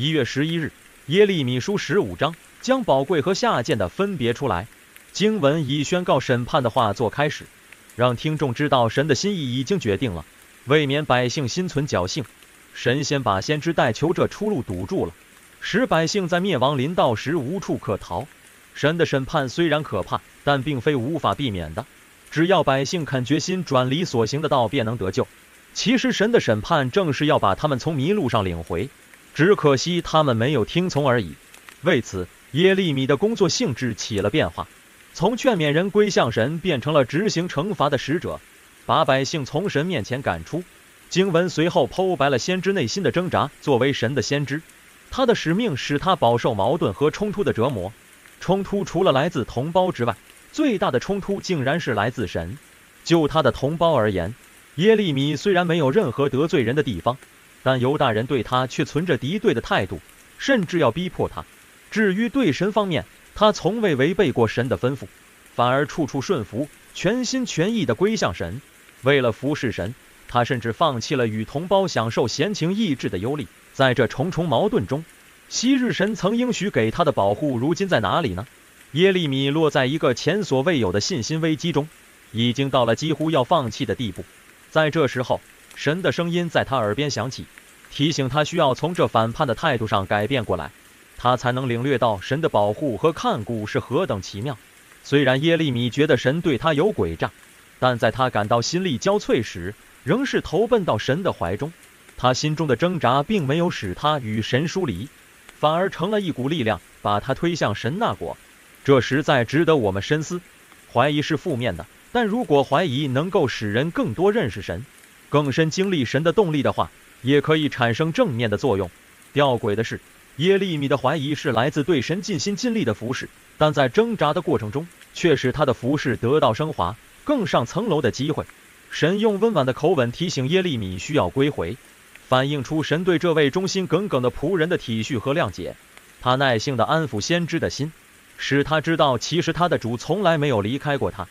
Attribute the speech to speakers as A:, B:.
A: 一月十一日，耶利米书十五章将宝贵和下贱的分别出来。经文以宣告审判的话做开始，让听众知道神的心意已经决定了，为免百姓心存侥幸，神先把先知代求这出路堵住了，使百姓在灭亡临到时无处可逃。神的审判虽然可怕，但并非无法避免的，只要百姓肯决心转离所行的道，便能得救。其实神的审判正是要把他们从迷路上领回，只可惜他们没有听从而已。为此，耶利米的工作性质起了变化，从劝勉人归向神，变成了执行惩罚的使者，把百姓从神面前赶出。经文随后剖白了先知内心的挣扎。作为神的先知，他的使命使他饱受矛盾和冲突的折磨。冲突除了来自同胞之外，最大的冲突竟然是来自神。就他的同胞而言，耶利米虽然没有任何得罪人的地方，但犹大人对他却存着敌对的态度，甚至要逼迫他。至于对神方面，他从未违背过神的吩咐，反而处处顺服，全心全意地归向神。为了服侍神，他甚至放弃了与同胞享受闲情逸致的优利。在这重重矛盾中，昔日神曾应许给他的保护，如今在哪里呢？耶利米落在一个前所未有的信心危机中，已经到了几乎要放弃的地步。在这时候，神的声音在他耳边响起，提醒他需要从这反叛的态度上改变过来，他才能领略到神的保护和看顾是何等奇妙。虽然耶利米觉得神对他有诡诈，但在他感到心力交瘁时，仍是投奔到神的怀中。他心中的挣扎并没有使他与神疏离。反而成了一股力量，把他推向神那国。这实在值得我们深思。怀疑是负面的，但如果怀疑能够使人更多认识神、更深经历神的动力的话，也可以产生正面的作用。吊诡的是，耶利米的怀疑是来自对神尽心尽力的服侍，但在挣扎的过程中，却使他的服侍得到升华、更上层楼的机会。神用温婉的口吻提醒耶利米需要归回。反映出神对这位忠心耿耿的仆人的体恤和谅解，他耐心地安抚先知的心，使他知道其实他的主从来没有离开过他。